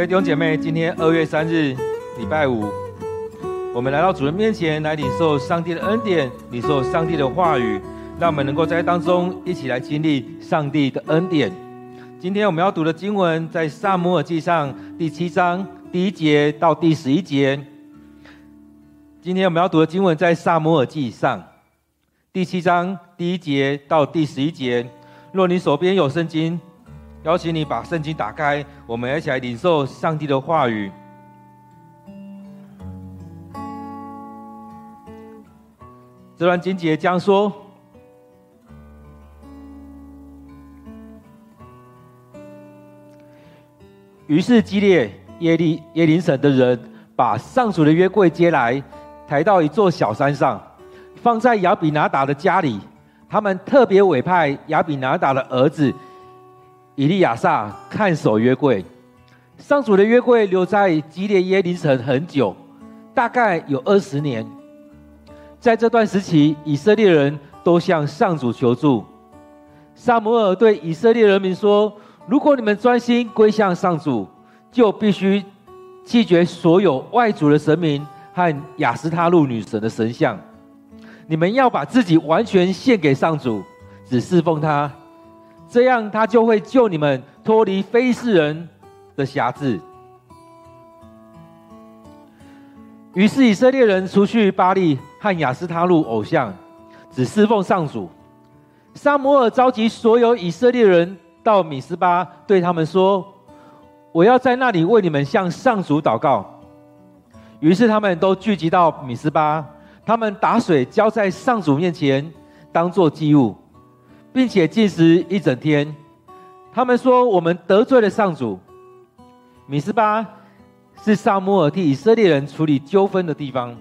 位弟兄姐妹，今天二月三日，礼拜五，我们来到主人面前来领受上帝的恩典，领受上帝的话语，让我们能够在当中一起来经历上帝的恩典。今天我们要读的经文在撒母耳记上第七章第一节到第十一节。今天我们要读的经文在撒母耳记上第七章第一节到第十一节。若你手边有圣经，邀请你把圣经打开，我们一起来领受上帝的话语。这段经节将说：于是基列耶利耶林省的人把上主的约柜接来，抬到一座小山上，放在亚比拿达的家里。他们特别委派亚比拿达的儿子。以利亚撒看守约柜，上主的约柜留在吉列耶林城很久，大概有二十年。在这段时期，以色列人都向上主求助。撒摩尔对以色列人民说：“如果你们专心归向上主，就必须弃绝所有外族的神明和雅斯他路女神的神像。你们要把自己完全献给上主，只侍奉他。”这样，他就会救你们脱离非利士人的辖制。于是，以色列人除去巴力和亚斯他录偶像，只侍奉上主。撒母耳召集所有以色列人到米斯巴，对他们说：“我要在那里为你们向上主祷告。”于是，他们都聚集到米斯巴，他们打水浇在上主面前，当作祭物。并且禁食一整天，他们说：“我们得罪了上主。”米斯巴是撒母耳替以色列人处理纠纷的地方。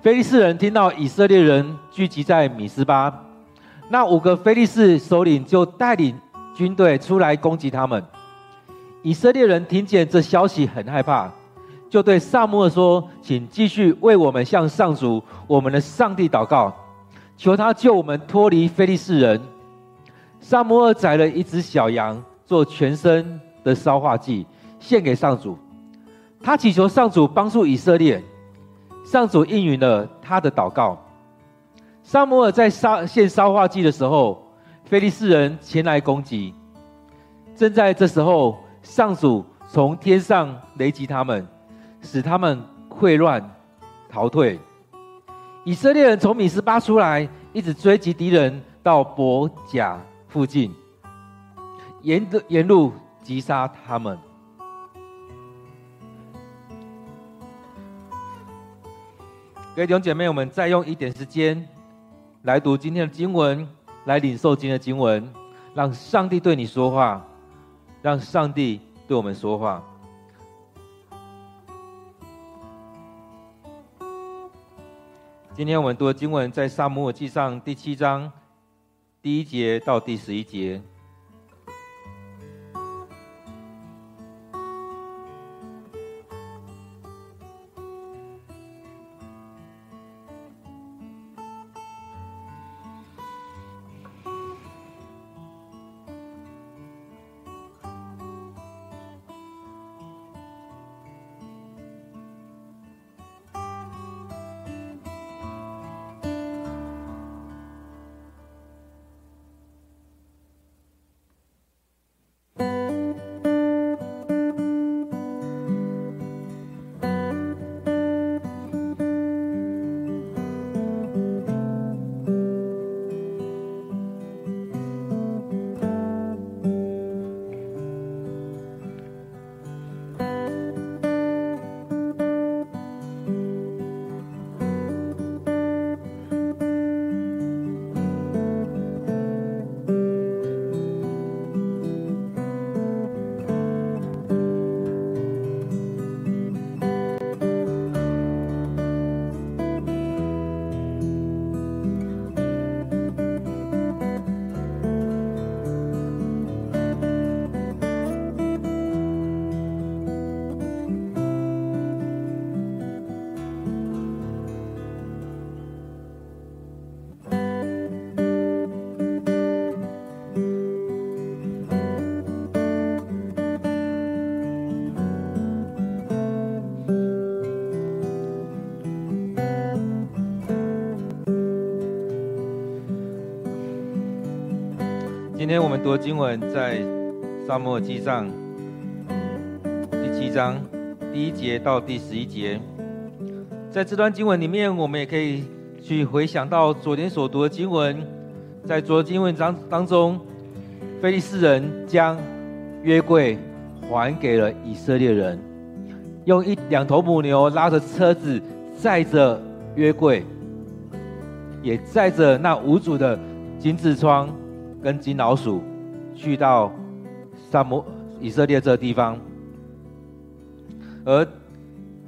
非利士人听到以色列人聚集在米斯巴，那五个非利士首领就带领军队出来攻击他们。以色列人听见这消息很害怕，就对撒母耳说：“请继续为我们向上主我们的上帝祷告。”求他救我们脱离非利士人。撒母耳宰了一只小羊，做全身的烧化祭，献给上主。他祈求上主帮助以色列，上主应允了他的祷告。撒母耳在烧献烧化祭的时候，非利士人前来攻击。正在这时候，上主从天上雷击他们，使他们溃乱逃退。以色列人从米斯巴出来，一直追击敌人到伯甲附近，沿的沿路击杀他们。各位弟兄姐妹，我们再用一点时间来读今天的经文，来领受今天的经文，让上帝对你说话，让上帝对我们说话。今天我们读的经文在撒母耳记上第七章第一节到第十一节。今天我们读经文在撒母耳记上第七章第一节到第十一节。在这段经文里面，我们也可以去回想到昨天所读的经文。在昨天经文当当中，非利士人将约柜还给了以色列人，用一两头母牛拉着车子载着约柜，也载着那无主的金痔疮。跟金老鼠去到撒摩以色列这个地方，而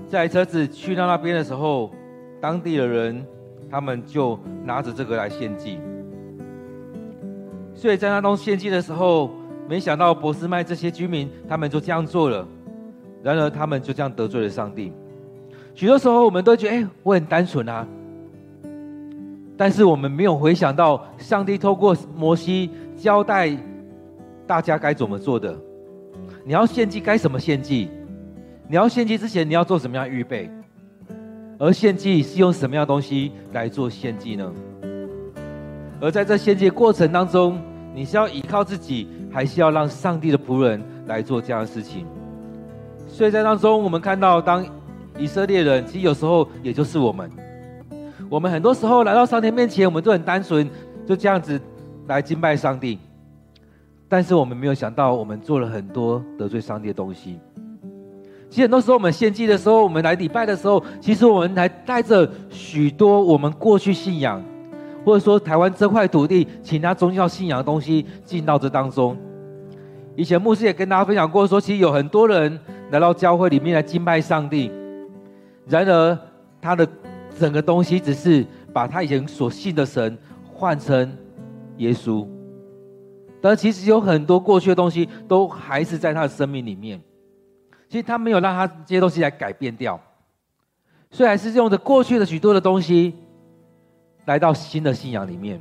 在车子去到那边的时候，当地的人他们就拿着这个来献祭。所以在那东献祭的时候，没想到博斯麦这些居民他们就这样做了，然而他们就这样得罪了上帝。许多时候我们都觉得，哎，我很单纯啊。但是我们没有回想到，上帝透过摩西交代大家该怎么做的。你要献祭该怎么献祭？你要献祭之前你要做什么样预备？而献祭是用什么样东西来做献祭呢？而在这献祭的过程当中，你是要依靠自己，还是要让上帝的仆人来做这样的事情？所以在当中，我们看到，当以色列人，其实有时候也就是我们。我们很多时候来到上帝面前，我们都很单纯，就这样子来敬拜上帝。但是我们没有想到，我们做了很多得罪上帝的东西。其实很多时候，我们献祭的时候，我们来礼拜的时候，其实我们还带着许多我们过去信仰，或者说台湾这块土地其他宗教信仰的东西进到这当中。以前牧师也跟大家分享过，说其实有很多人来到教会里面来敬拜上帝，然而他的。整个东西只是把他以前所信的神换成耶稣，但其实有很多过去的东西都还是在他的生命里面。其实他没有让他这些东西来改变掉，所以还是用着过去的许多的东西来到新的信仰里面。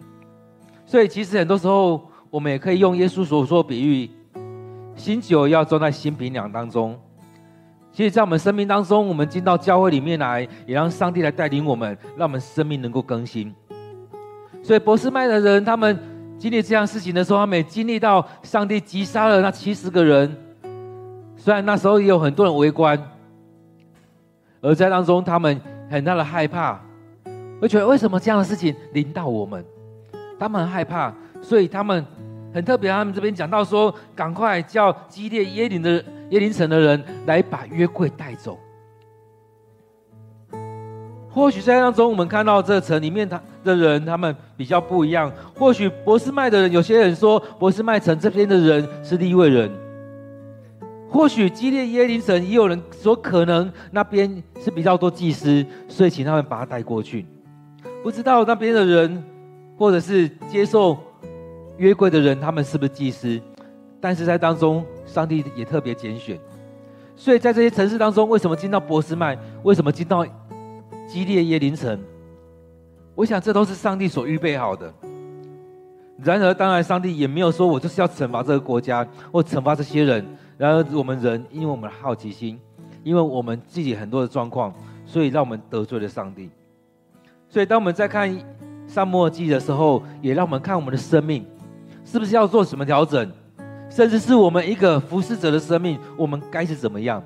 所以其实很多时候我们也可以用耶稣所说比喻：新酒要装在新瓶两当中。其实，在我们生命当中，我们进到教会里面来，也让上帝来带领我们，让我们生命能够更新。所以，博斯麦的人他们经历这样事情的时候，他们也经历到上帝击杀了那七十个人。虽然那时候也有很多人围观，而在当中他们很大的害怕，会觉得为什么这样的事情临到我们？他们很害怕，所以他们很特别。他们这边讲到说，赶快叫基列耶琳的。耶林城的人来把约柜带走。或许在当中，我们看到这城里面他的人，他们比较不一样。或许博斯麦的人，有些人说博斯麦城这边的人是利未人。或许基列耶林城也有人说，可能那边是比较多祭司，所以请他们把他带过去。不知道那边的人，或者是接受约柜的人，他们是不是祭司？但是在当中。上帝也特别拣选，所以在这些城市当中，为什么进到波斯麦？为什么进到基列耶林城？我想这都是上帝所预备好的。然而，当然上帝也没有说我就是要惩罚这个国家或惩罚这些人。然而，我们人因为我们的好奇心，因为我们自己很多的状况，所以让我们得罪了上帝。所以，当我们在看撒母耳记的时候，也让我们看我们的生命是不是要做什么调整。甚至是我们一个服侍者的生命，我们该是怎么样？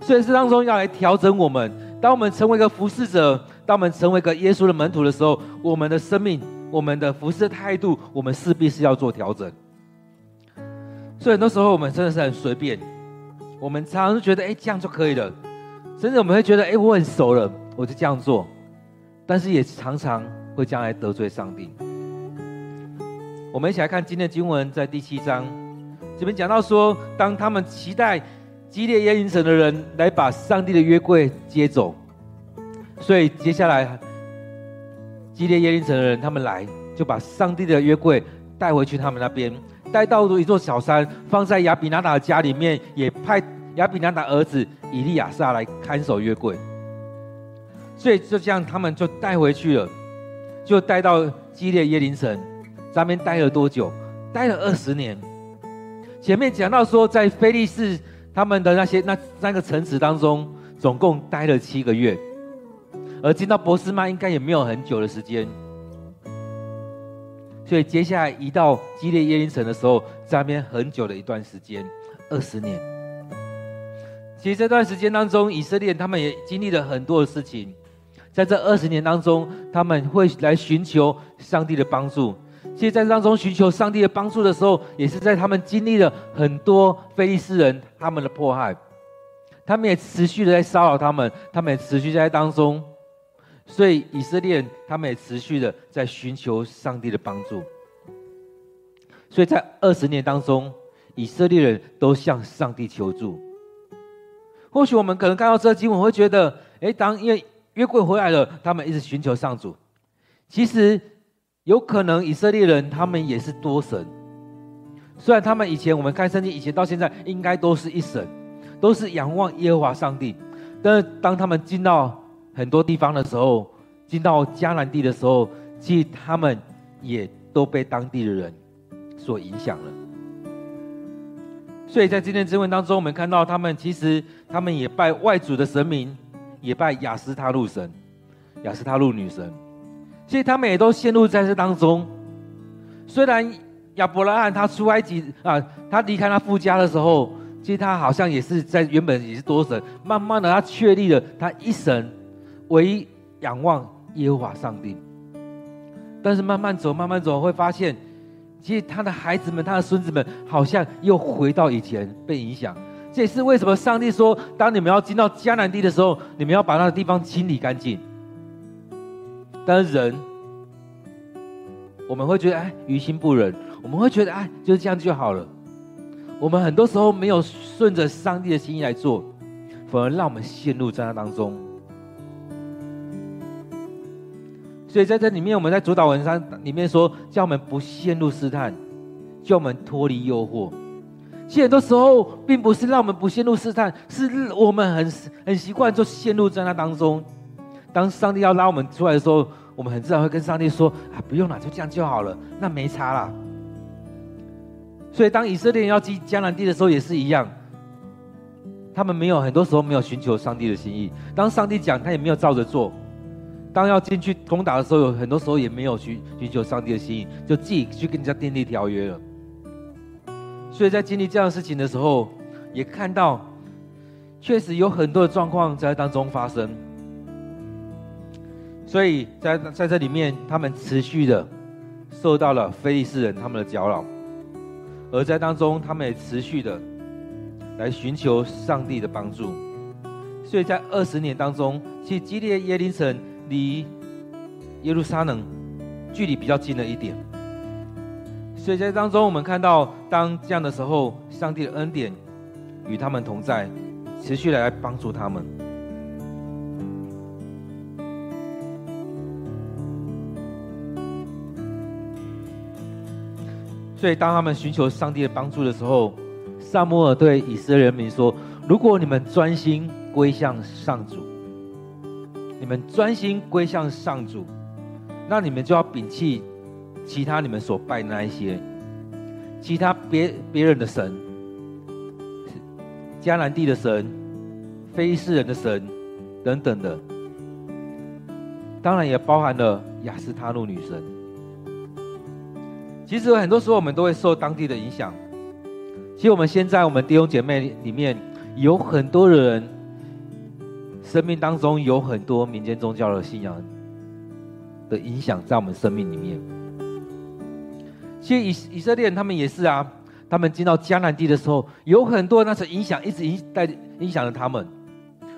所以，是当中要来调整我们。当我们成为一个服侍者，当我们成为一个耶稣的门徒的时候，我们的生命、我们的服侍态度，我们势必是要做调整。所以，很多时候我们真的是很随便，我们常常觉得，哎，这样就可以了。甚至我们会觉得，哎，我很熟了，我就这样做。但是，也常常会将来得罪上帝。我们一起来看今天的经文，在第七章这边讲到说，当他们期待基列耶琳城的人来把上帝的约柜接走，所以接下来基列耶琳城的人他们来就把上帝的约柜带回去他们那边，带到一座小山，放在亚比拿达的家里面，也派亚比拿达儿子以利亚撒来看守约柜，所以就这样他们就带回去了，就带到基列耶琳城。在那边待了多久？待了二十年。前面讲到说，在菲利士他们的那些那三个城池当中，总共待了七个月。而进到波斯曼应该也没有很久的时间。所以接下来移到基列耶琳城的时候，在那边很久的一段时间，二十年。其实这段时间当中，以色列他们也经历了很多的事情。在这二十年当中，他们会来寻求上帝的帮助。其实，在当中寻求上帝的帮助的时候，也是在他们经历了很多非利士人他们的迫害，他们也持续的在骚扰他们，他们也持续在当中。所以，以色列人他们也持续的在寻求上帝的帮助。所以在二十年当中，以色列人都向上帝求助。或许我们可能看到这个经文，会觉得，哎，当因为约柜回来了，他们一直寻求上主。其实，有可能以色列人他们也是多神。虽然他们以前我们看圣经，以前到现在应该都是一神，都是仰望耶和华上帝。但是当他们进到很多地方的时候，进到迦南地的时候，其实他们也都被当地的人所影响了。所以在今天经文当中，我们看到他们其实他们也拜外族的神明。也拜亚斯他路神、亚斯他路女神，所以他们也都陷入在这当中。虽然亚伯拉罕他出埃及啊，他离开他父家的时候，其实他好像也是在原本也是多神，慢慢的他确立了他一神唯一仰望耶和华上帝。但是慢慢走，慢慢走，会发现，其实他的孩子们、他的孙子们，好像又回到以前被影响。这也是为什么上帝说，当你们要进到迦南地的时候，你们要把那个地方清理干净。但是人，我们会觉得哎，于心不忍，我们会觉得哎，就是这样就好了。我们很多时候没有顺着上帝的心意来做，反而让我们陷入在那当中。所以在这里面，我们在主导文章里面说，叫我们不陷入试探，叫我们脱离诱惑。其实很多时候，并不是让我们不陷入试探，是我们很很习惯就陷入在那当中。当上帝要拉我们出来的时候，我们很自然会跟上帝说：“啊，不用了，就这样就好了，那没差啦。”所以，当以色列人要进迦南地的时候，也是一样。他们没有很多时候没有寻求上帝的心意。当上帝讲，他也没有照着做。当要进去攻打的时候，有很多时候也没有寻寻求上帝的心意，就自己去跟人家订立条约了。所以在经历这样的事情的时候，也看到，确实有很多的状况在当中发生。所以在在这里面，他们持续的受到了非利士人他们的搅扰，而在当中，他们也持续的来寻求上帝的帮助。所以在二十年当中，其实基列耶琳城离耶路撒冷距离比较近了一点。所以在当中，我们看到，当这样的时候，上帝的恩典与他们同在，持续的来帮助他们。所以，当他们寻求上帝的帮助的时候，撒母耳对以色列人民说：“如果你们专心归向上主，你们专心归向上主，那你们就要摒弃。”其他你们所拜的那一些，其他别别人的神，迦南地的神、非利士人的神等等的，当然也包含了雅斯他路女神。其实很多时候我们都会受当地的影响。其实我们现在我们弟兄姐妹里面有很多人，生命当中有很多民间宗教的信仰的影响在我们生命里面。其实以以色列人他们也是啊，他们进到迦南地的时候，有很多那种影响，一直影带影响着他们，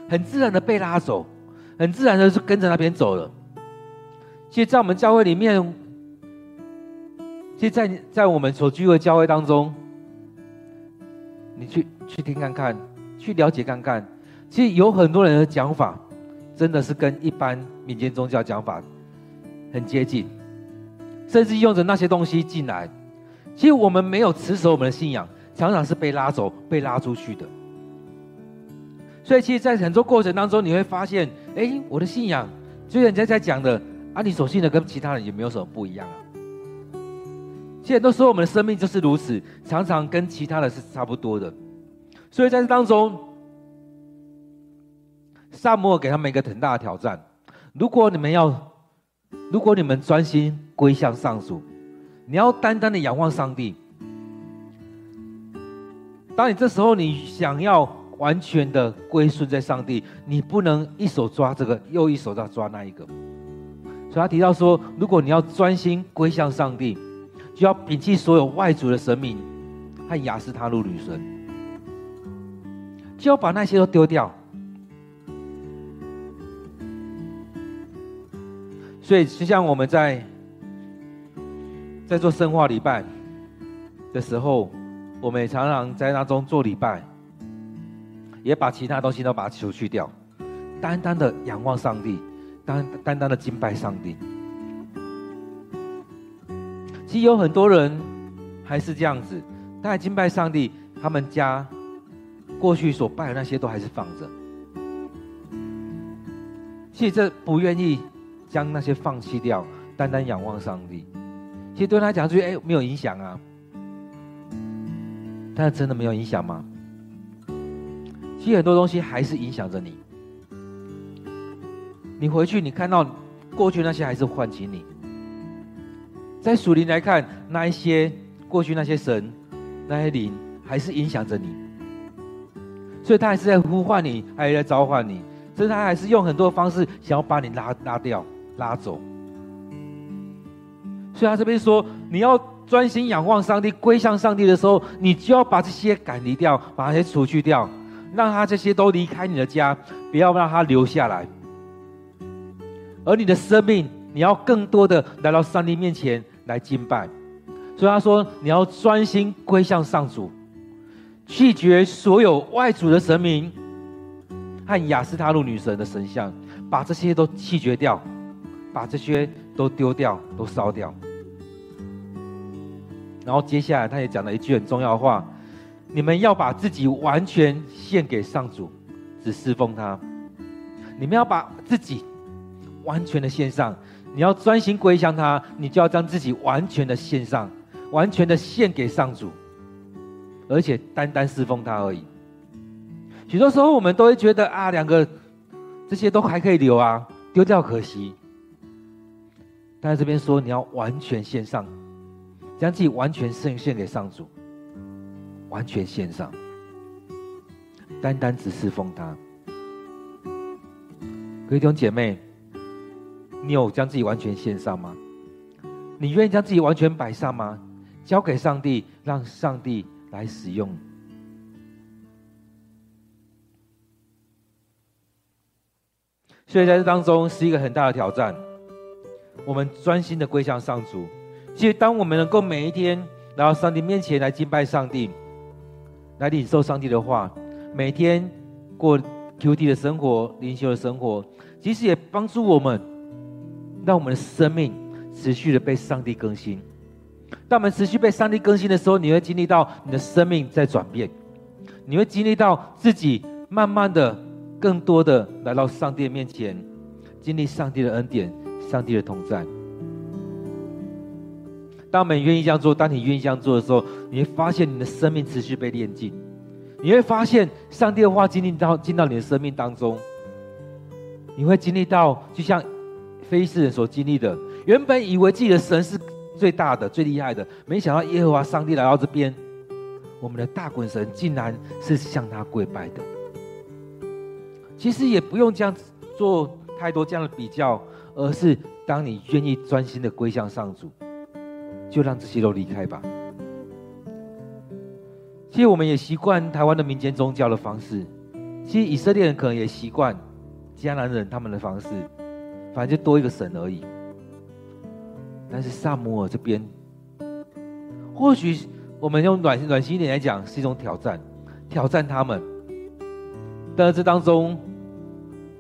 很自然的被拉走，很自然的就跟着那边走了。其实，在我们教会里面，其实在，在在我们所聚会教会当中，你去去听看看，去了解看看，其实有很多人的讲法，真的是跟一般民间宗教讲法很接近。甚至用着那些东西进来，其实我们没有持守我们的信仰，常常是被拉走、被拉出去的。所以，其实，在很多过程当中，你会发现，哎，我的信仰，就像人家在讲的，啊，你所信的跟其他人也没有什么不一样啊。其实，都说我们的生命就是如此，常常跟其他的是差不多的。所以，在这当中，撒母耳给他们一个很大的挑战：如果你们要，如果你们专心。归向上主，你要单单的仰望上帝。当你这时候你想要完全的归顺在上帝，你不能一手抓这个，又一手在抓那一个。所以他提到说，如果你要专心归向上帝，就要摒弃所有外族的神明和亚斯他录女神，就要把那些都丢掉。所以，就像我们在在做圣化礼拜的时候，我们也常常在那中做礼拜，也把其他东西都把它除去掉，单单的仰望上帝，单单单的敬拜上帝。其实有很多人还是这样子，但敬拜上帝，他们家过去所拜的那些都还是放着。其实这不愿意将那些放弃掉，单单仰望上帝。其实对他讲，就哎没有影响啊。但是真的没有影响吗？其实很多东西还是影响着你。你回去，你看到过去那些还是唤起你。在属灵来看，那一些过去那些神、那些灵，还是影响着你，所以他还是在呼唤你，还是在召唤你，所以他还是用很多方式想要把你拉拉掉、拉走。所以他这边说，你要专心仰望上帝、归向上帝的时候，你就要把这些赶离掉，把那些除去掉，让他这些都离开你的家，不要让他留下来，而你的生命，你要更多的来到上帝面前。来敬拜，所以他说：“你要专心归向上主，拒绝所有外族的神明和亚斯他路女神的神像，把这些都弃绝掉，把这些都丢掉，都烧掉。”然后接下来他也讲了一句很重要的话：“你们要把自己完全献给上主，只侍奉他。你们要把自己完全的献上。”你要专心归向他，你就要将自己完全的献上，完全的献给上主，而且单单侍奉他而已。许多时候我们都会觉得啊，两个这些都还可以留啊，丢掉可惜。但是这边说你要完全献上，将自己完全献献给上主，完全献上，单单只侍奉他。各位弟兄姐妹。你有将自己完全献上吗？你愿意将自己完全摆上吗？交给上帝，让上帝来使用。所以在这当中是一个很大的挑战。我们专心的归向上主。其实，当我们能够每一天来到上帝面前来敬拜上帝，来领受上帝的话，每天过 QT 的生活、灵修的生活，其实也帮助我们。让我们的生命持续的被上帝更新。当我们持续被上帝更新的时候，你会经历到你的生命在转变，你会经历到自己慢慢的、更多的来到上帝面前，经历上帝的恩典、上帝的同在。当我们愿意这样做，当你愿意这样做的时候，你会发现你的生命持续被炼净，你会发现上帝的话经历到进到你的生命当中，你会经历到就像。非利士人所经历的，原本以为自己的神是最大的、最厉害的，没想到耶和华上帝来到这边，我们的大滚神竟然是向他跪拜的。其实也不用这样子做太多这样的比较，而是当你愿意专心的归向上主，就让这些都离开吧。其实我们也习惯台湾的民间宗教的方式，其实以色列人可能也习惯迦南人他们的方式。反正就多一个神而已，但是撒母耳这边，或许我们用暖暖心一点来讲，是一种挑战，挑战他们。但是这当中，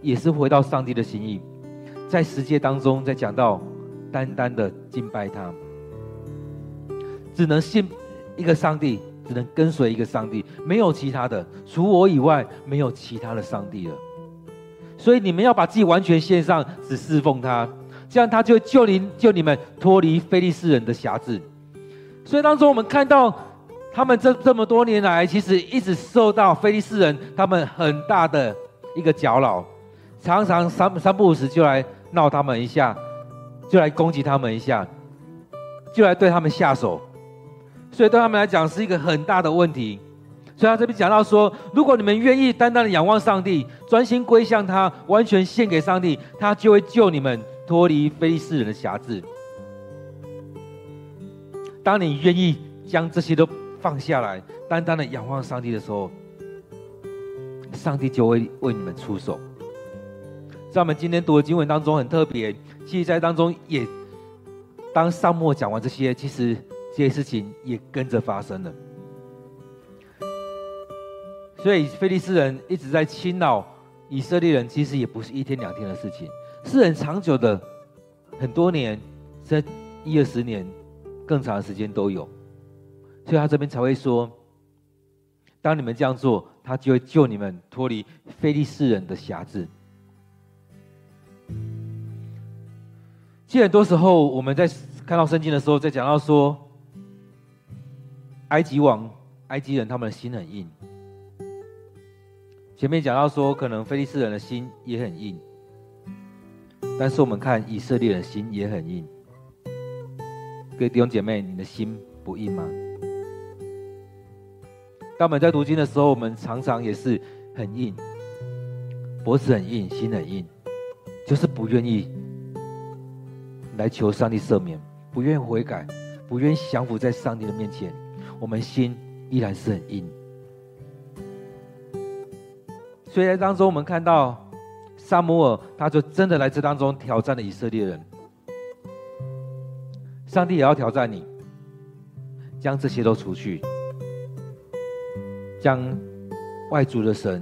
也是回到上帝的心意，在世界当中，在讲到单单的敬拜他，只能信一个上帝，只能跟随一个上帝，没有其他的，除我以外，没有其他的上帝了。所以你们要把自己完全献上，只侍奉他，这样他就救你，救你们脱离非利士人的辖制。所以当中我们看到，他们这这么多年来，其实一直受到非利士人他们很大的一个搅扰，常常三三不五时就来闹他们一下，就来攻击他们一下。就来对他们下手，所以对他们来讲是一个很大的问题。所以他这边讲到说，如果你们愿意单单的仰望上帝，专心归向他，完全献给上帝，他就会救你们脱离非利士人的辖制。当你愿意将这些都放下来，单单的仰望上帝的时候，上帝就会为你们出手。在我们今天读的经文当中很特别，其实在当中也，当撒母讲完这些，其实这些事情也跟着发生了。所以，非利士人一直在侵扰以色列人，其实也不是一天两天的事情，是很长久的，很多年，在一二十年，更长的时间都有。所以他这边才会说，当你们这样做，他就会救你们脱离非利士人的辖制。其实很多时候，我们在看到圣经的时候，在讲到说，埃及王、埃及人他们的心很硬。前面讲到说，可能菲利斯人的心也很硬，但是我们看以色列人的心也很硬。各位弟兄姐妹，你的心不硬吗？当我们在读经的时候，我们常常也是很硬，脖子很硬，心很硬，就是不愿意来求上帝赦免，不愿意悔改，不愿意降服在上帝的面前，我们心依然是很硬。所以在当中，我们看到撒母耳，他就真的来这当中挑战了以色列人。上帝也要挑战你，将这些都除去，将外族的神，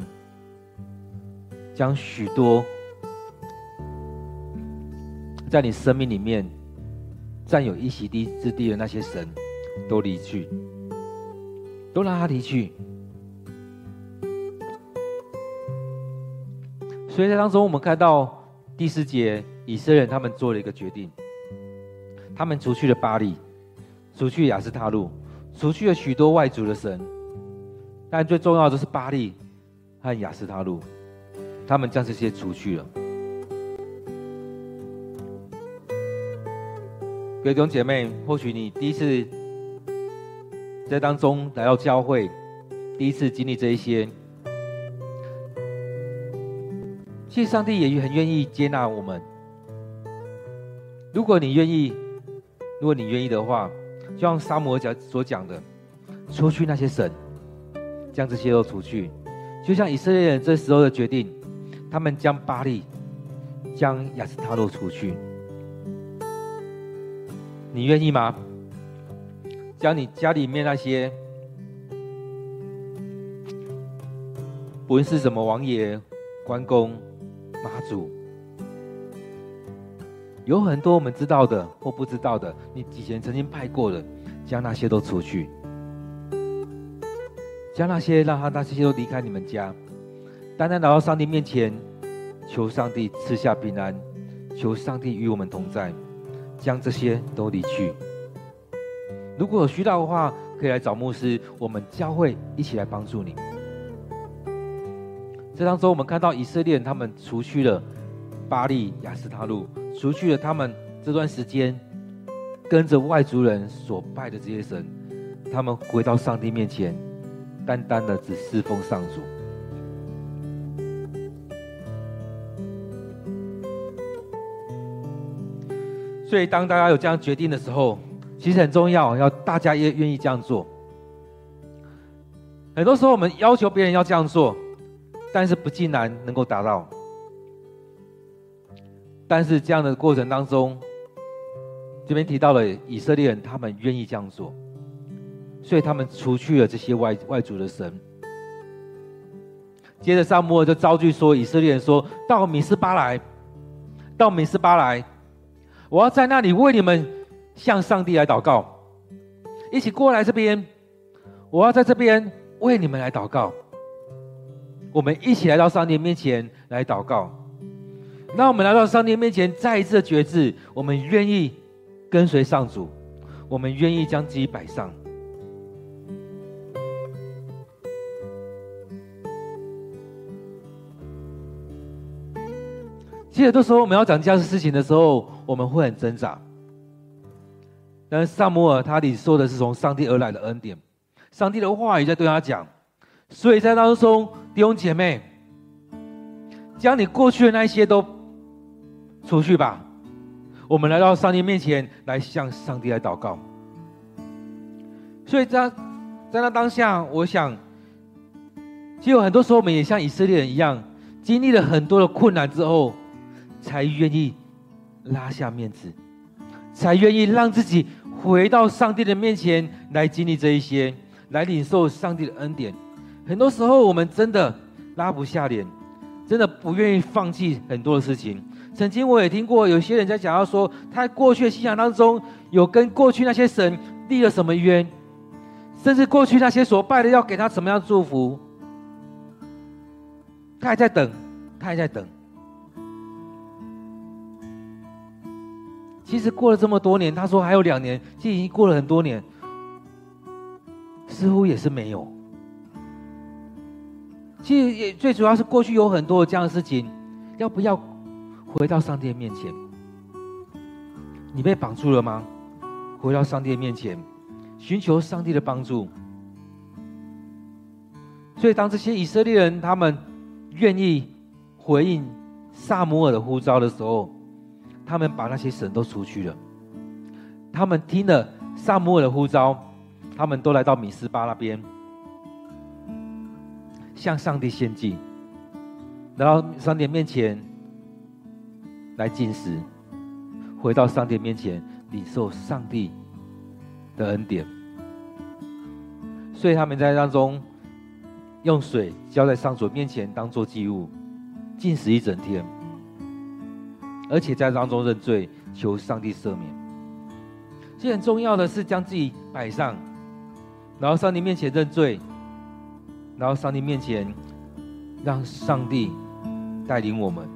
将许多在你生命里面占有一席地之地的那些神，都离去，都让他离去。所以在当中，我们看到第四节，以色列人他们做了一个决定，他们除去了巴力，除去亚斯他录，除去了许多外族的神，但最重要的是巴力和亚斯他录，他们将这些除去了。各位弟兄姐妹，或许你第一次在当中来到教会，第一次经历这一些。其实上帝也很愿意接纳我们。如果你愿意，如果你愿意的话，就像撒母耳讲所讲的，除去那些神，将这些都除去。就像以色列人这时候的决定，他们将巴力、将亚斯他录除去。你愿意吗？将你家里面那些，不论是什么王爷、关公。妈祖有很多我们知道的或不知道的，你以前曾经拜过的，将那些都除去，将那些让他那些都离开你们家，单单来到上帝面前，求上帝赐下平安，求上帝与我们同在，将这些都离去。如果有需要的话，可以来找牧师，我们教会一起来帮助你。这当中，我们看到以色列人他们除去了巴力、亚斯他录，除去了他们这段时间跟着外族人所拜的这些神，他们回到上帝面前，单单的只侍奉上主。所以，当大家有这样决定的时候，其实很重要，要大家也愿意这样做。很多时候，我们要求别人要这样做。但是不尽然能够达到，但是这样的过程当中，这边提到了以色列人，他们愿意这样做，所以他们除去了这些外外族的神。接着撒母耳就召集说，以色列人说到米斯巴来，到米斯巴来，我要在那里为你们向上帝来祷告，一起过来这边，我要在这边为你们来祷告。我们一起来到上帝面前来祷告。那我们来到上帝面前，再一次的决志，我们愿意跟随上主，我们愿意将自己摆上。其实，很多时候我们要讲这样的事情的时候，我们会很挣扎。但是撒母耳他里说的是从上帝而来的恩典，上帝的话语在对他讲，所以在当中弟兄姐妹，将你过去的那些都出去吧。我们来到上帝面前来向上帝来祷告。所以在在那当下，我想，其实有很多时候我们也像以色列人一样，经历了很多的困难之后，才愿意拉下面子，才愿意让自己回到上帝的面前来经历这一些，来领受上帝的恩典。很多时候我们真的拉不下脸，真的不愿意放弃很多的事情。曾经我也听过有些人在讲到说，他过去的信仰当中有跟过去那些神立了什么冤。甚至过去那些所拜的，要给他什么样的祝福，他还在等，他还在等。其实过了这么多年，他说还有两年，其实已经过了很多年，似乎也是没有。其实也最主要是过去有很多这样的事情，要不要回到上帝的面前？你被绑住了吗？回到上帝的面前。寻求上帝的帮助，所以当这些以色列人他们愿意回应撒母耳的呼召的时候，他们把那些神都除去了。他们听了撒母耳的呼召，他们都来到米斯巴那边，向上帝献祭，然后上帝面前来进食，回到上帝面前领受上帝的恩典，所以他们在当中用水浇在上主面前，当做祭物，进食一整天，而且在当中认罪，求上帝赦免。其实很重要的是将自己摆上，然后上帝面前认罪，然后上帝面前让上帝带领我们，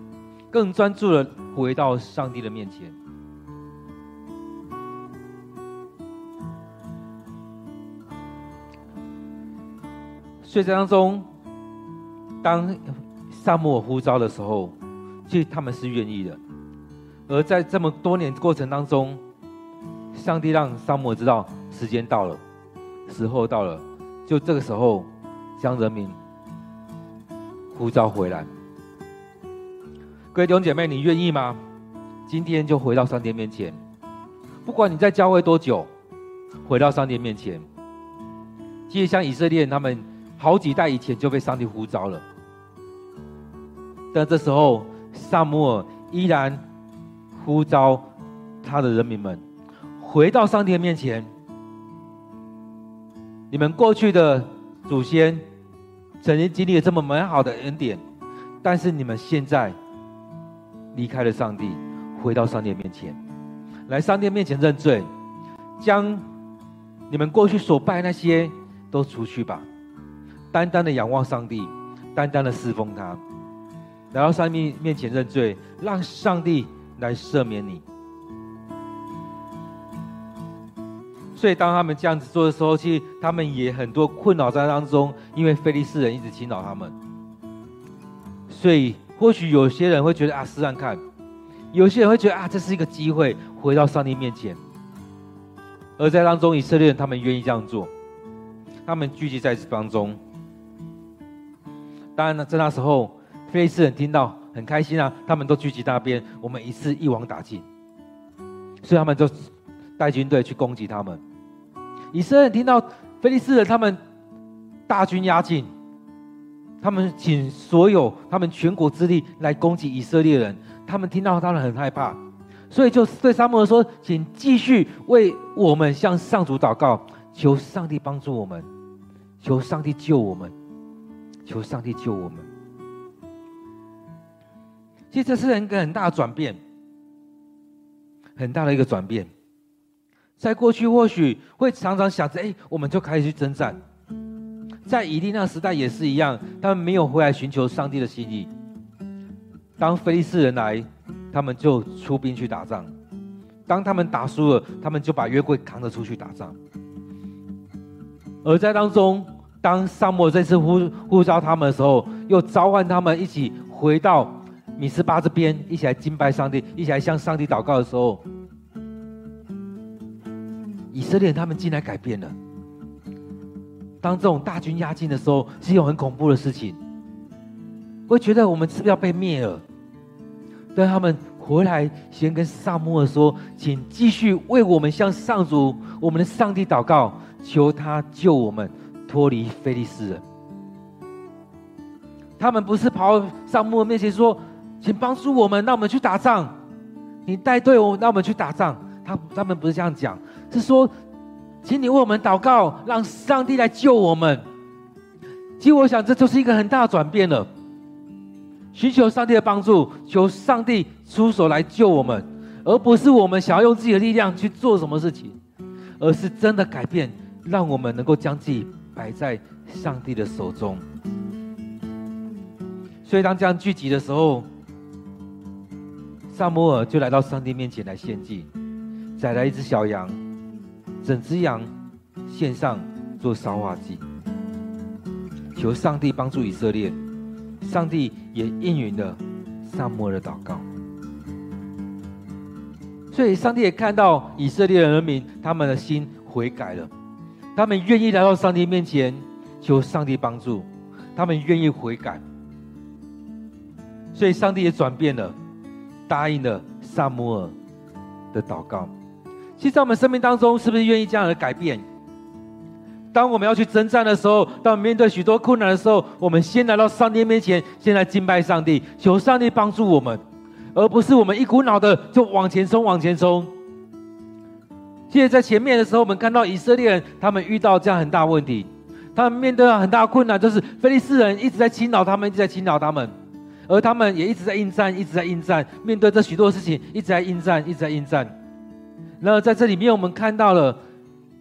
更专注的回到上帝的面前。所以在当中，当撒母耳呼召的时候，其实他们是愿意的。而在这么多年过程当中，上帝让撒母耳知道时间到了，时候到了，就这个时候将人民呼召回来。各位弟兄姐妹，你愿意吗？今天就回到上帝面前，不管你在教会多久，回到上帝面前。其实像以色列他们。好几代以前就被上帝呼召了，但这时候撒母耳依然呼召他的人民们回到上帝面前。你们过去的祖先曾经经历了这么美好的恩典，但是你们现在离开了上帝，回到上帝面前，来上帝面前认罪，将你们过去所拜那些都除去吧。单单的仰望上帝，单单的侍奉他，来到上帝面前认罪，让上帝来赦免你。所以当他们这样子做的时候，其实他们也很多困扰在当中，因为非利士人一直侵扰他们。所以或许有些人会觉得啊，试试看；有些人会觉得啊，这是一个机会，回到上帝面前。而在当中，以色列人他们愿意这样做，他们聚集在这当中。当然了，在那时候，非利士人听到很开心啊，他们都聚集那边，我们一次一网打尽，所以他们就带军队去攻击他们。以色列人听到菲利斯人他们大军压境，他们请所有他们全国之力来攻击以色列人，他们听到当然很害怕，所以就对撒母耳说：“请继续为我们向上主祷告，求上帝帮助我们，求上帝救我们。”求上帝救我们。其实这是一个很大的转变，很大的一个转变。在过去或许会常常想着，哎，我们就开始去征战。在以利那时代也是一样，他们没有回来寻求上帝的心意。当非利士人来，他们就出兵去打仗。当他们打输了，他们就把约柜扛着出去打仗。而在当中。当撒母这次呼呼召他们的时候，又召唤他们一起回到米斯巴这边，一起来敬拜上帝，一起来向上帝祷告的时候，以色列他们竟然改变了。当这种大军压境的时候，是一种很恐怖的事情。会觉得我们是不是要被灭了？但他们回来先跟撒母耳说：“请继续为我们向上主我们的上帝祷告，求他救我们脱离非利士人。”他们不是跑到撒母耳面前说：“请帮助我们，让我们去打仗。你带队我，让我们去打仗。”他他们不是这样讲，是说：“请你为我们祷告，让上帝来救我们。”其实我想，这就是一个很大的转变了。寻求上帝的帮助，求上帝出手来救我们，而不是我们想要用自己的力量去做什么事情，而是真的改变，让我们能够将自己摆在上帝的手中。所以，当这样聚集的时候，撒母耳就来到上帝面前来献祭，宰来一只小羊，整只羊献上做烧化祭，求上帝帮助以色列。上帝也应允了撒母耳的祷告，所以上帝也看到以色列的人民他们的心悔改了，他们愿意来到上帝面前求上帝帮助，他们愿意悔改，所以上帝也转变了，答应了撒母耳的祷告。其实，在我们生命当中，是不是愿意这样的改变？当我们要去征战的时候，当我们面对许多困难的时候，我们先来到上帝面前，先来敬拜上帝，求上帝帮助我们，而不是我们一股脑的就往前冲，往前冲。其实，在前面的时候，我们看到以色列人他们遇到这样很大问题，他们面对了很大困难，就是非利士人一直在侵扰他们，一直在侵扰他们，而他们也一直在应战，一直在应战，面对这许多事情，一直在应战，一直在应战。然后在这里面，我们看到了。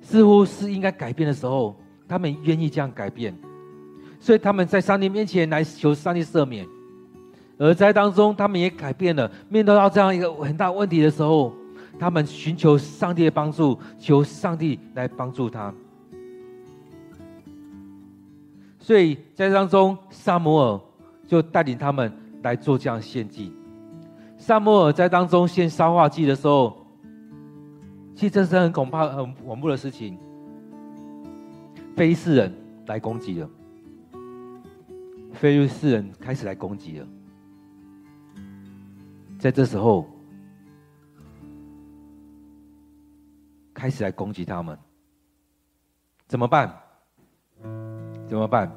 似乎是应该改变的时候，他们愿意这样改变，所以他们在上帝面前来求上帝赦免，而在当中，他们也改变了。面对到这样一个很大问题的时候，他们寻求上帝的帮助，求上帝来帮助他。所以在当中，撒母耳就带领他们来做这样献祭。撒母耳在当中献烧化祭的时候。其实这是很恐怕、很恐怖的事情。非利士人来攻击了，非利士人开始来攻击了。在这时候，开始来攻击他们，怎么办？怎么办？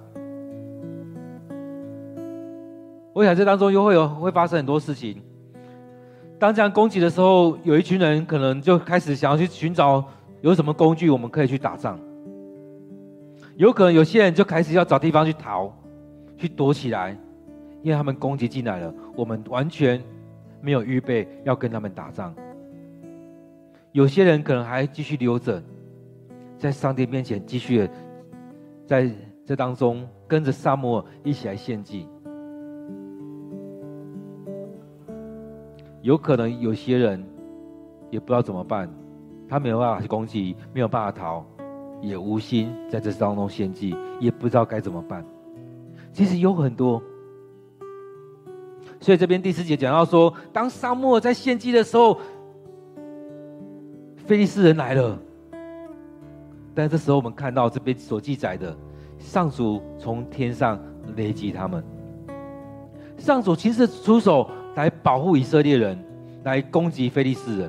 我想这当中又会有会发生很多事情。当这样攻击的时候，有一群人可能就开始想要去寻找有什么工具我们可以去打仗。有可能有些人就开始要找地方去逃，去躲起来，因为他们攻击进来了，我们完全没有预备要跟他们打仗。有些人可能还继续留着，在上帝面前继续在这当中跟着撒母耳一起来献祭。有可能有些人也不知道怎么办，他没有办法去攻击，没有办法逃，也无心在这当中献祭，也不知道该怎么办。其实有很多，所以这边第四节讲到说，当沙漠在献祭的时候，菲利斯人来了。但这时候我们看到这边所记载的，上主从天上雷击他们，上主亲自出手。来保护以色列人，来攻击非利士人。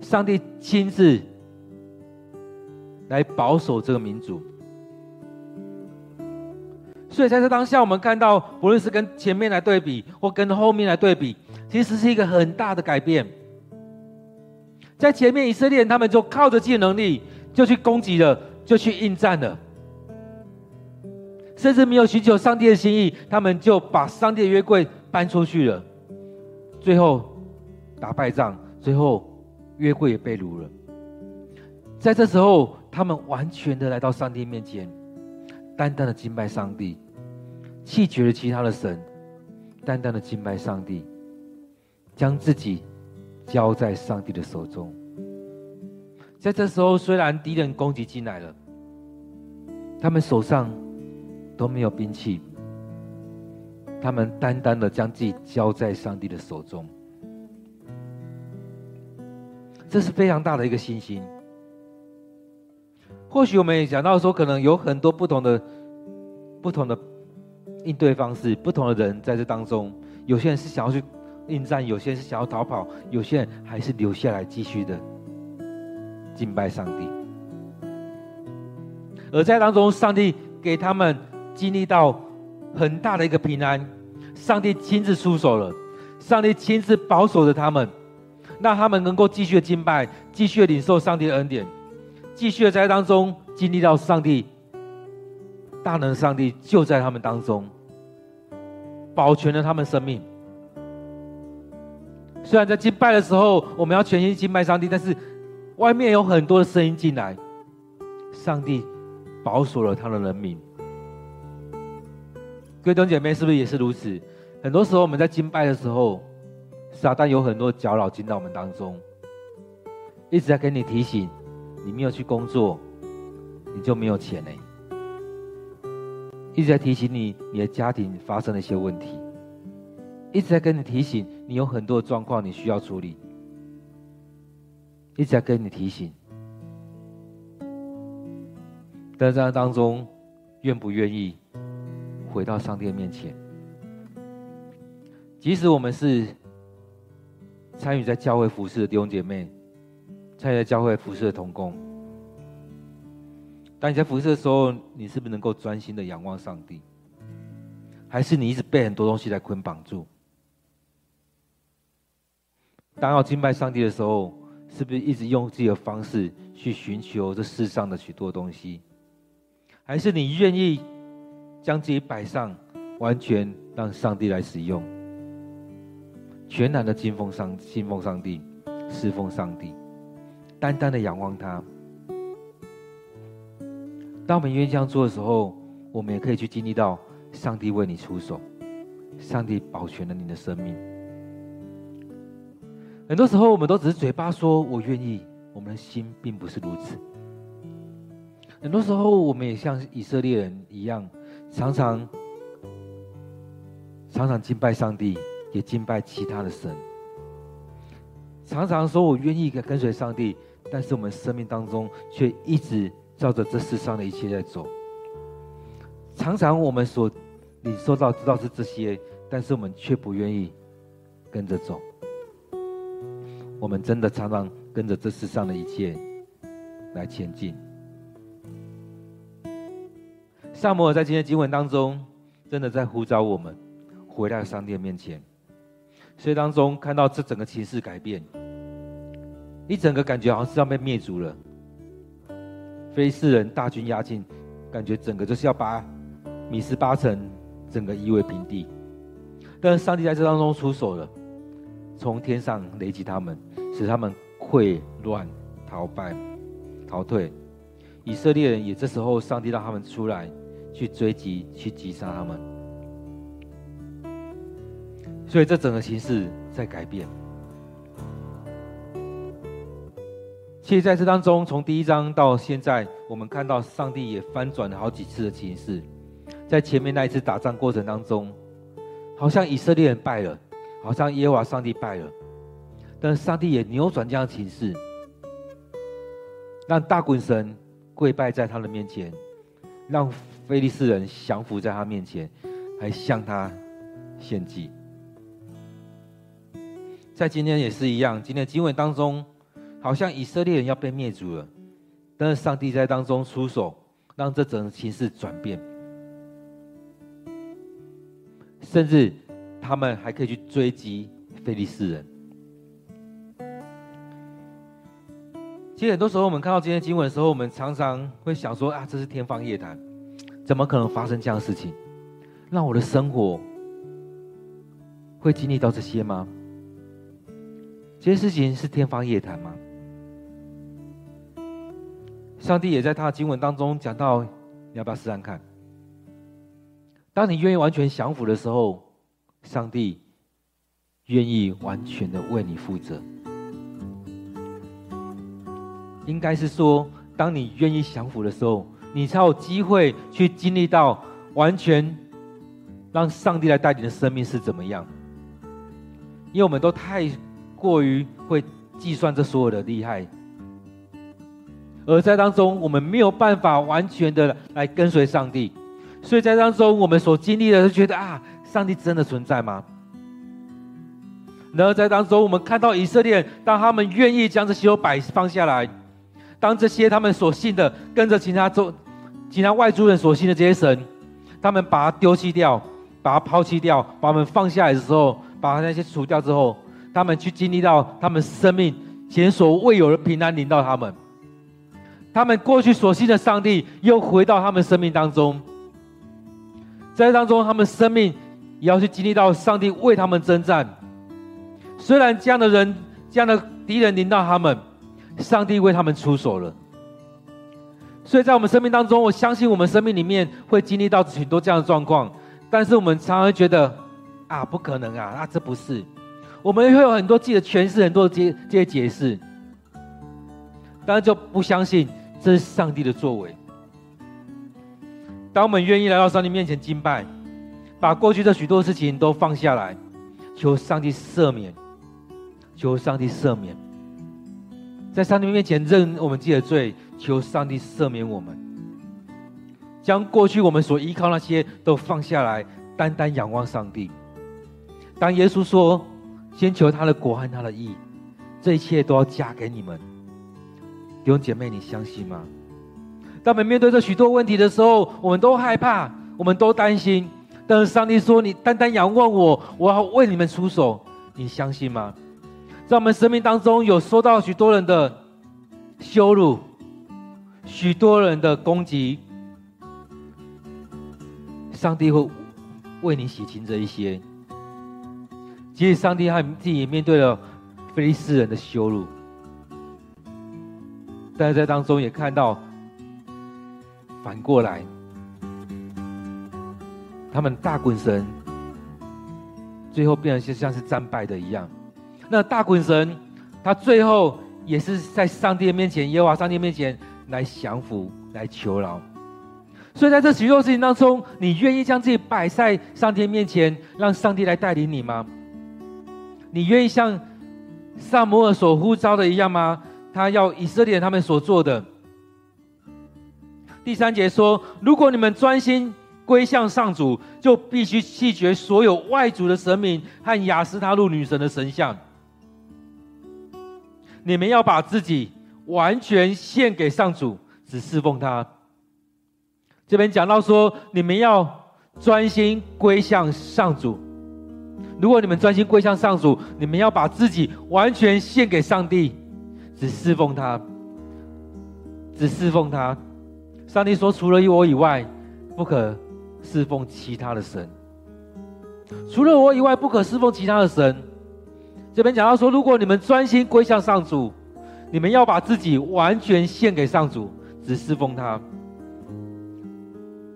上帝亲自来保守这个民族，所以在这当下，我们看到，不论是跟前面来对比，或跟后面来对比，其实是一个很大的改变。在前面，以色列人他们就靠着自己的能力，就去攻击了，就去应战了。甚至没有寻求上帝的心意，他们就把上帝的约柜搬出去了，最后打败仗，最后约柜也被掳了。在这时候，他们完全的来到上帝面前，单单的敬拜上帝，弃绝了其他的神，单单的敬拜上帝，将自己交在上帝的手中。在这时候，虽然敌人攻击进来了，他们手上。都没有兵器，他们单单的将自己交在上帝的手中。这是非常大的一个信心。或许我们也讲到说，可能有很多不同的、不同的应对方式，不同的人在这当中，有些人是想要去应战，有些人是想要逃跑，有些人还是留下来继续的敬拜上帝。而在当中，上帝给他们经历到很大的一个平安，上帝亲自出手了，上帝亲自保守着他们，让他们能够继续的敬拜，继续的领受上帝的恩典。继续的在当中经历到上帝大能上帝就在他们当中，保全了他们生命。虽然在敬拜的时候，我们要全心敬拜上帝，但是外面有很多的声音进来，上帝保守了他的人民。各位弟兄姐妹，是不是也是如此？很多时候我们在敬拜的时候，撒旦有很多搅扰进到我们当中，一直在跟你提醒。你没有去工作，你就没有钱呢。一直在提醒你，你的家庭发生了一些问题，一直在跟你提醒，你有很多的状况你需要处理，一直在跟你提醒。但在当中，愿不愿意回到上帝的面前？即使我们是参与在教会服侍的弟兄姐妹。参与在教会服侍的同工，当你在服侍的时候，你是不是能够专心的仰望上帝？还是你一直被很多东西来捆绑住？当要敬拜上帝的时候，是不是一直用自己的方式去寻求这世上的许多东西？还是你愿意将自己摆上，完全让上帝来使用，全然的敬奉上信奉上帝，侍奉上帝？单单的仰望他。当我们愿意这样做的时候，我们也可以去经历到上帝为你出手，上帝保全了你的生命。很多时候，我们都只是嘴巴说“我愿意”，我们的心并不是如此。很多时候，我们也像以色列人一样，常常常常敬拜上帝，也敬拜其他的神，常常说我愿意跟随上帝。但是我们生命当中却一直照着这世上的一切在走。常常我们所领受到知道是这些，但是我们却不愿意跟着走。我们真的常常跟着这世上的一切来前进。撒母耳在今天经文当中，真的在呼召我们回到上帝的面前。所以当中看到这整个情势改变。一整个感觉好像是要被灭族了，非利士人大军压境，感觉整个就是要把米斯巴城整个夷为平地。但是上帝在这当中出手了，从天上雷击他们，使他们溃乱逃败逃退。以色列人也这时候，上帝让他们出来去追击，去击杀他们。所以这整个形势在改变。其实在这当中，从第一章到现在，我们看到上帝也翻转了好几次的情势。在前面那一次打仗过程当中，好像以色列人败了，好像耶和华上帝败了，但是上帝也扭转这样的情势，让大衮神跪拜在他的面前，让非利士人降服在他面前，还向他献祭。在今天也是一样，今天的经文当中。好像以色列人要被灭族了，但是上帝在当中出手，让这整个情势转变，甚至他们还可以去追击非利士人。其实很多时候，我们看到今天经文的时候，我们常常会想说：啊，这是天方夜谭，怎么可能发生这样的事情？让我的生活会经历到这些吗？这些事情是天方夜谭吗？上帝也在他的经文当中讲到，你要不要试试看？当你愿意完全降服的时候，上帝愿意完全的为你负责。应该是说，当你愿意降服的时候，你才有机会去经历到完全让上帝来带领的生命是怎么样。因为我们都太过于会计算这所有的厉害。而在当中，我们没有办法完全的来跟随上帝，所以在当中，我们所经历的是觉得啊，上帝真的存在吗？然后在当中，我们看到以色列，当他们愿意将这些都摆放下来，当这些他们所信的，跟着其他州、其他外族人所信的这些神，他们把它丢弃掉，把它抛弃掉，把他们放下来的时候，把那些除掉之后，他们去经历到他们生命前所未有的平安临到他们。他们过去所信的上帝又回到他们生命当中，在当中，他们生命也要去经历到上帝为他们征战。虽然这样的人、这样的敌人临到他们，上帝为他们出手了。所以在我们生命当中，我相信我们生命里面会经历到许多这样的状况，但是我们常常觉得啊，不可能啊，啊，这不是。我们会有很多自己的诠释，很多的这些这些解释，当然就不相信。这是上帝的作为。当我们愿意来到上帝面前敬拜，把过去的许多事情都放下来，求上帝赦免，求上帝赦免，在上帝面前认我们自己的罪，求上帝赦免我们，将过去我们所依靠那些都放下来，单单仰望上帝。当耶稣说：“先求他的国和他的义，这一切都要加给你们。”弟兄姐妹，你相信吗？当我们面对这许多问题的时候，我们都害怕，我们都担心。但是上帝说：“你单单仰望我，我要为你们出手。”你相信吗？在我们生命当中，有受到许多人的羞辱，许多人的攻击，上帝会为你洗清这一些。其实，上帝他自己也面对了非利士人的羞辱。但是在当中也看到，反过来，他们大衮神最后变成像是战败的一样。那大衮神，他最后也是在上帝面前，耶和华上帝面前来降服、来求饶。所以在这许多事情当中，你愿意将自己摆在上帝面前，让上帝来带领你吗？你愿意像撒摩尔所呼召的一样吗？他要以色列人他们所做的。第三节说：“如果你们专心归向上主，就必须弃绝所有外族的神明和雅斯他路女神的神像。你们要把自己完全献给上主，只侍奉他。”这边讲到说：“你们要专心归向上主。如果你们专心归向上主，你们要把自己完全献给上帝。”只侍奉他，只侍奉他。上帝说：“除了我以外，不可侍奉其他的神。除了我以外，不可侍奉其他的神。”这边讲到说：“如果你们专心归向上主，你们要把自己完全献给上主，只侍奉他。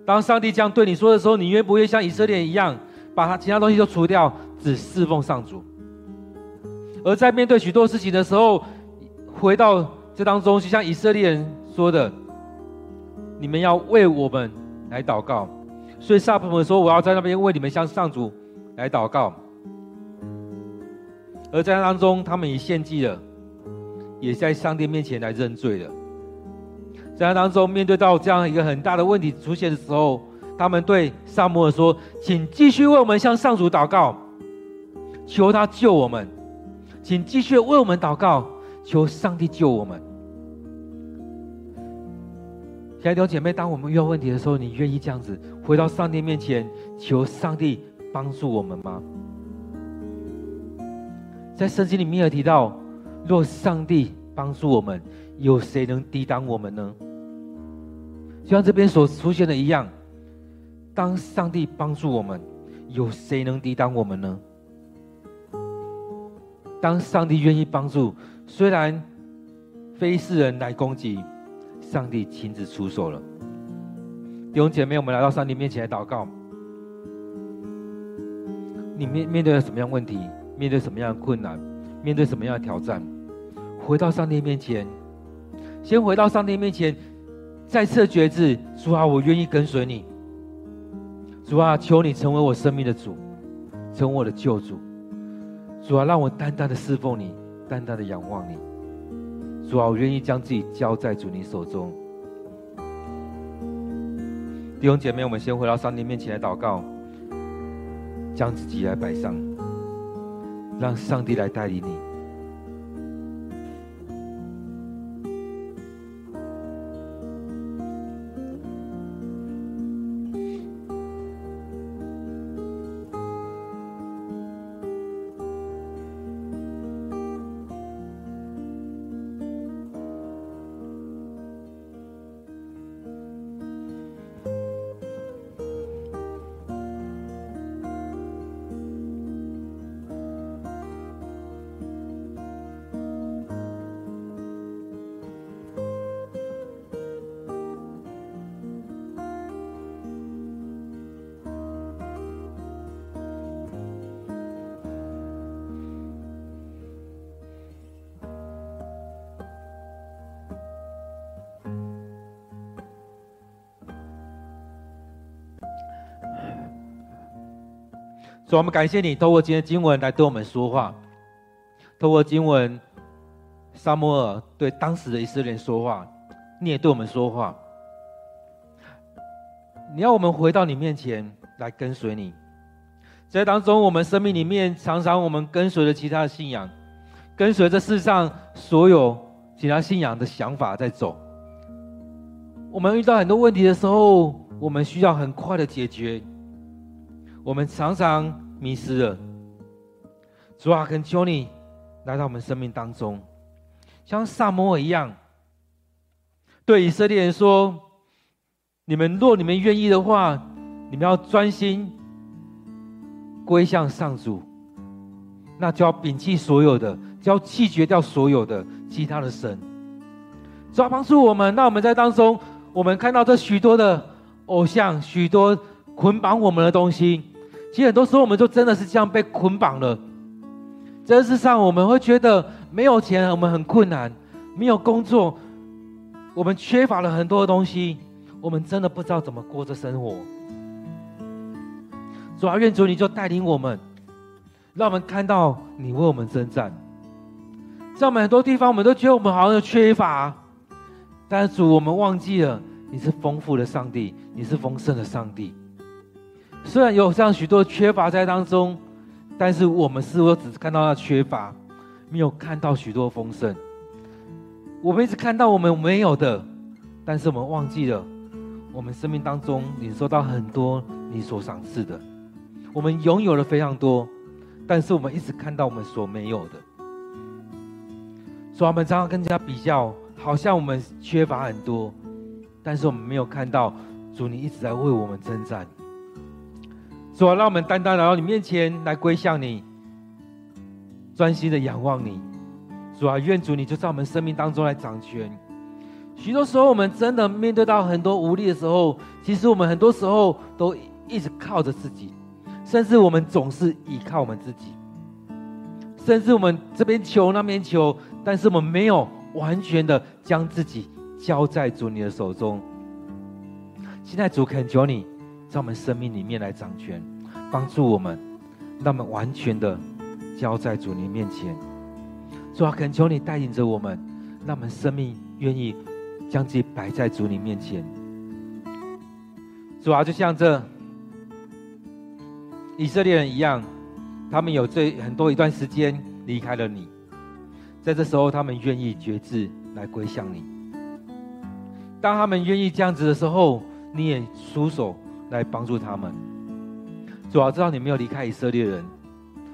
当上帝这样对你说的时候，你愿不愿意像以色列一样，把他其他东西都除掉，只侍奉上主？而在面对许多事情的时候，回到这当中，就像以色列人说的：“你们要为我们来祷告。”所以撒母耳说：“我要在那边为你们向上主来祷告。”而在那当中，他们也献祭了，也在上帝面前来认罪了。在那当中，面对到这样一个很大的问题出现的时候，他们对撒母耳说：“请继续为我们向上主祷告，求他救我们，请继续为我们祷告。”求上帝救我们，亲爱的姐妹，当我们遇到问题的时候，你愿意这样子回到上帝面前，求上帝帮助我们吗？在圣经里面有提到，若上帝帮助我们，有谁能抵挡我们呢？就像这边所出现的一样，当上帝帮助我们，有谁能抵挡我们呢？当上帝愿意帮助。虽然非世人来攻击，上帝亲自出手了。弟兄姐妹，我们来到上帝面前来祷告。你面面对了什么样问题？面对什么样的困难？面对什么样的挑战？回到上帝面前，先回到上帝面前，再次决志，主啊，我愿意跟随你。主啊，求你成为我生命的主，成为我的救主。主啊，让我单单的侍奉你。单单的仰望你。主啊，我愿意将自己交在主你手中。弟兄姐妹，我们先回到上帝面前来祷告，将自己来摆上，让上帝来带领你。所以，我们感谢你，透过今天经文来对我们说话。透过经文，撒母耳对当时的以色列人说话，你也对我们说话。你要我们回到你面前来跟随你，在当中，我们生命里面常常我们跟随着其他的信仰，跟随着世上所有其他信仰的想法在走。我们遇到很多问题的时候，我们需要很快的解决。我们常常迷失了，主啊，恳求你来到我们生命当中，像撒母耳一样，对以色列人说：“你们若你们愿意的话，你们要专心归向上主，那就要摒弃所有的，就要弃绝掉所有的其他的神。”主啊，帮助我们，那我们在当中，我们看到这许多的偶像，许多捆绑我们的东西。其实很多时候，我们就真的是这样被捆绑了。这世上，我们会觉得没有钱，我们很困难；没有工作，我们缺乏了很多的东西，我们真的不知道怎么过这生活。主啊，愿主你就带领我们，让我们看到你为我们征战。在我们很多地方，我们都觉得我们好像缺乏，但是主，我们忘记了你是丰富的上帝，你是丰盛的上帝。虽然有这样许多缺乏在当中，但是我们似乎只是看到那缺乏，没有看到许多丰盛。我们一直看到我们没有的，但是我们忘记了，我们生命当中领受到很多你所赏赐的。我们拥有了非常多，但是我们一直看到我们所没有的。所以我们常常跟人家比较，好像我们缺乏很多，但是我们没有看到主，你一直在为我们征战。主啊，让我们单单来到你面前来归向你，专心的仰望你。主啊，愿主你就在我们生命当中来掌权。许多时候，我们真的面对到很多无力的时候，其实我们很多时候都一直靠着自己，甚至我们总是依靠我们自己，甚至我们这边求那边求，但是我们没有完全的将自己交在主你的手中。现在主恳求你。在我们生命里面来掌权，帮助我们，让我们完全的交在主你面前。主啊，恳求你带领着我们，让我们生命愿意将自己摆在主你面前。主啊，就像这以色列人一样，他们有这很多一段时间离开了你，在这时候，他们愿意决志来归向你。当他们愿意这样子的时候，你也出手。来帮助他们。主要知道你没有离开以色列人，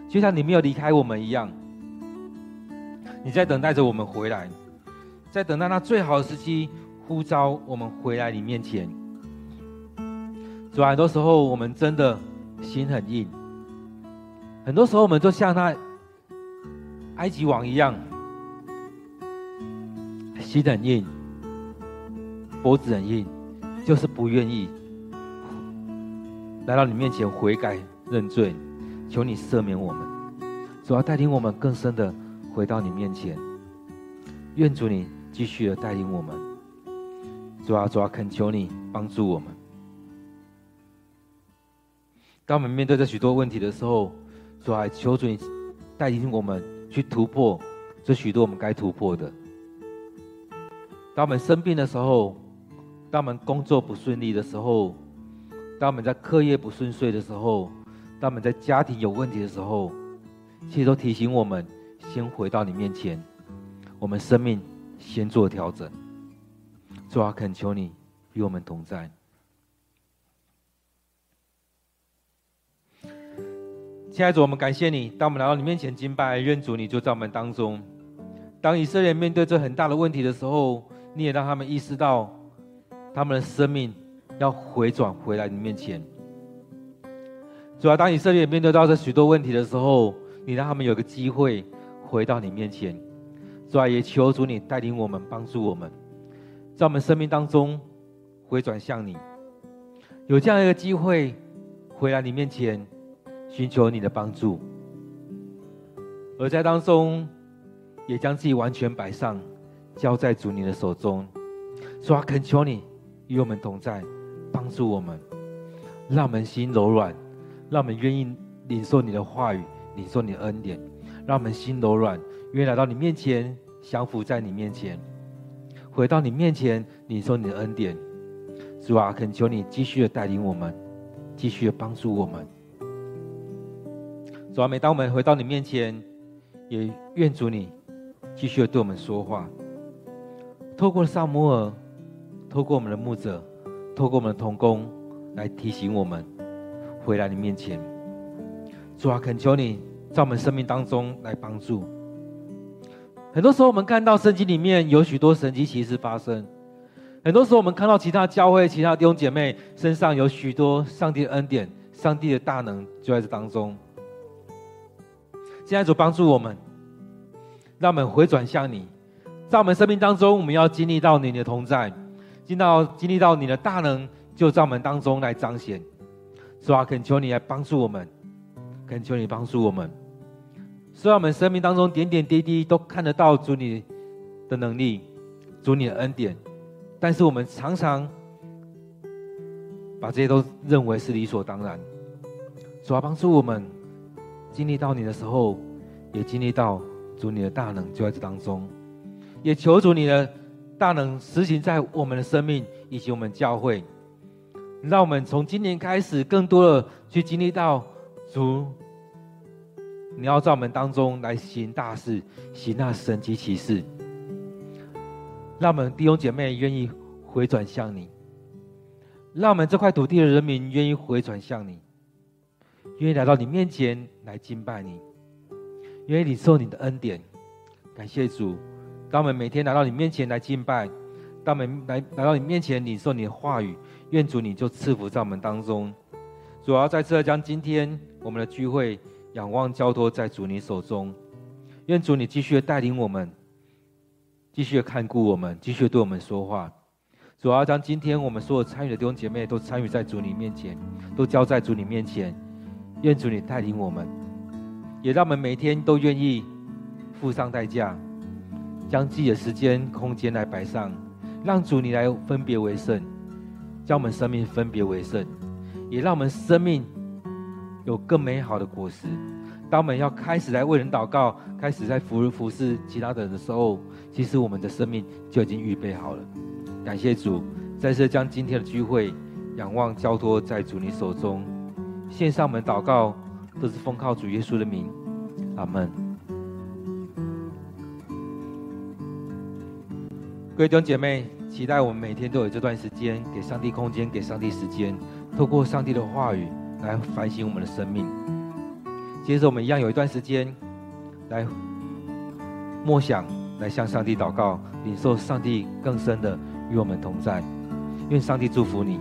就像你没有离开我们一样。你在等待着我们回来，在等待那最好的时机呼召我们回来你面前。主要很多时候我们真的心很硬，很多时候我们都像那埃及王一样，心很硬，脖子很硬，就是不愿意。来到你面前悔改认罪，求你赦免我们，主要带领我们更深的回到你面前。愿主你继续的带领我们，主啊，主啊，恳求你帮助我们。当我们面对这许多问题的时候，主啊，求主你带领我们去突破这许多我们该突破的。当我们生病的时候，当我们工作不顺利的时候，当我们在课业不顺遂的时候，当我们在家庭有问题的时候，其实都提醒我们，先回到你面前，我们生命先做调整。主啊，恳求你与我们同在。亲爱的主，我们感谢你，当我们来到你面前敬拜，愿主你就在我们当中。当以色列面对这很大的问题的时候，你也让他们意识到，他们的生命要回转回来你面前。主啊，当以色列面对到这许多问题的时候，你让他们有个机会回到你面前。主啊，也求主你带领我们，帮助我们，在我们生命当中回转向你，有这样一个机会回来你面前。寻求你的帮助，而在当中，也将自己完全摆上，交在主你的手中。主啊，恳求你与我们同在，帮助我们，让我们心柔软，让我们愿意领受你的话语，领受你的恩典，让我们心柔软，愿意来到你面前，降服在你面前，回到你面前，领受你的恩典。主啊，恳求你继续的带领我们，继续的帮助我们。主啊，每当我们回到你面前，也愿主你继续的对我们说话。透过撒母耳，透过我们的牧者，透过我们的同工，来提醒我们回来你面前。主啊，恳求你在我们生命当中来帮助。很多时候，我们看到圣经里面有许多神迹奇事发生；很多时候，我们看到其他教会、其他弟兄姐妹身上有许多上帝的恩典、上帝的大能就在这当中。现在主帮助我们，让我们回转向你，在我们生命当中，我们要经历到你的同在，经到经历到你的大能，就在我们当中来彰显。主啊，恳求你来帮助我们，恳求你帮助我们。虽然我们生命当中点点滴滴都看得到主你的能力，主你的恩典，但是我们常常把这些都认为是理所当然。主啊，帮助我们。经历到你的时候，也经历到主你的大能就在这当中，也求主你的大能实行在我们的生命以及我们教会，让我们从今年开始更多的去经历到主，你要在我们当中来行大事，行那神迹奇事，让我们弟兄姐妹愿意回转向你，让我们这块土地的人民愿意回转向你。愿意来到你面前来敬拜你，愿意领受你的恩典，感谢主。当我们每天来到你面前来敬拜，当我们来来到你面前领受你的话语，愿主你就赐福在我们当中。主要在这将今天我们的聚会仰望交托在主你手中，愿主你继续带领我们，继续看顾我们，继续对我们说话。主要将今天我们所有参与的弟兄姐妹都参与在主你面前，都交在主你面前。愿主你带领我们，也让我们每天都愿意付上代价，将自己的时间、空间来摆上，让主你来分别为圣，将我们生命分别为圣，也让我们生命有更美好的果实。当我们要开始来为人祷告，开始在服人服侍其他的人的时候，其实我们的生命就已经预备好了。感谢主，再次将今天的聚会仰望交托在主你手中。献上我们祷告，都是奉靠主耶稣的名，阿门。各位弟兄姐妹，期待我们每天都有这段时间，给上帝空间，给上帝时间，透过上帝的话语来反省我们的生命。接着，我们一样有一段时间来默想，来向上帝祷告，领受上帝更深的与我们同在。愿上帝祝福你。